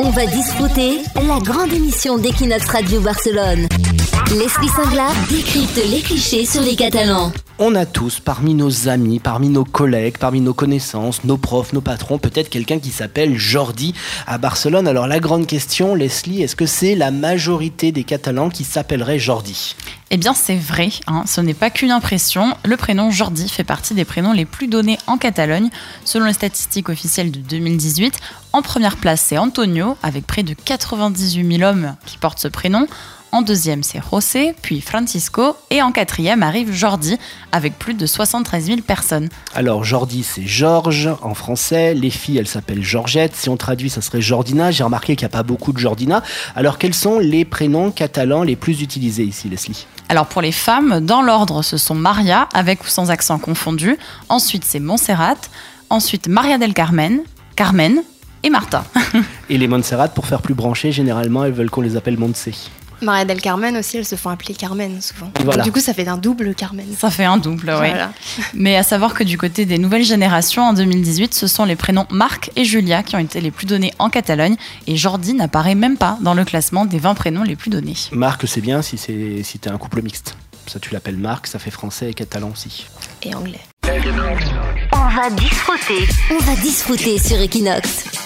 On va discuter la grande émission d'Equinox Radio Barcelone. Leslie Singla décrypte les clichés sur les Catalans. On a tous, parmi nos amis, parmi nos collègues, parmi nos connaissances, nos profs, nos patrons, peut-être quelqu'un qui s'appelle Jordi à Barcelone. Alors la grande question, Leslie, est-ce que c'est la majorité des Catalans qui s'appelleraient Jordi? Eh bien c'est vrai, hein, ce n'est pas qu'une impression. Le prénom Jordi fait partie des prénoms les plus donnés en Catalogne. Selon les statistiques officielles de 2018, en première place c'est Antonio, avec près de 98 000 hommes qui portent ce prénom. En deuxième, c'est José, puis Francisco. Et en quatrième arrive Jordi, avec plus de 73 000 personnes. Alors Jordi, c'est Georges en français. Les filles, elles s'appellent Georgette. Si on traduit, ça serait Jordina. J'ai remarqué qu'il n'y a pas beaucoup de Jordina. Alors quels sont les prénoms catalans les plus utilisés ici, Leslie? Alors pour les femmes, dans l'ordre, ce sont Maria, avec ou sans accent confondu. Ensuite, c'est Montserrat. Ensuite, Maria del Carmen, Carmen et Martha. Et les Montserrat, pour faire plus branché, généralement, elles veulent qu'on les appelle Montse. Maria del Carmen aussi, elles se font appeler Carmen souvent. Voilà. Du coup, ça fait un double Carmen. Ça fait un double, oui. Voilà. Mais à savoir que du côté des nouvelles générations, en 2018, ce sont les prénoms Marc et Julia qui ont été les plus donnés en Catalogne. Et Jordi n'apparaît même pas dans le classement des 20 prénoms les plus donnés. Marc, c'est bien si c'est si t'es un couple mixte. Ça, tu l'appelles Marc, ça fait français et catalan aussi. Et anglais. On va discuter. On va discuter sur Equinox.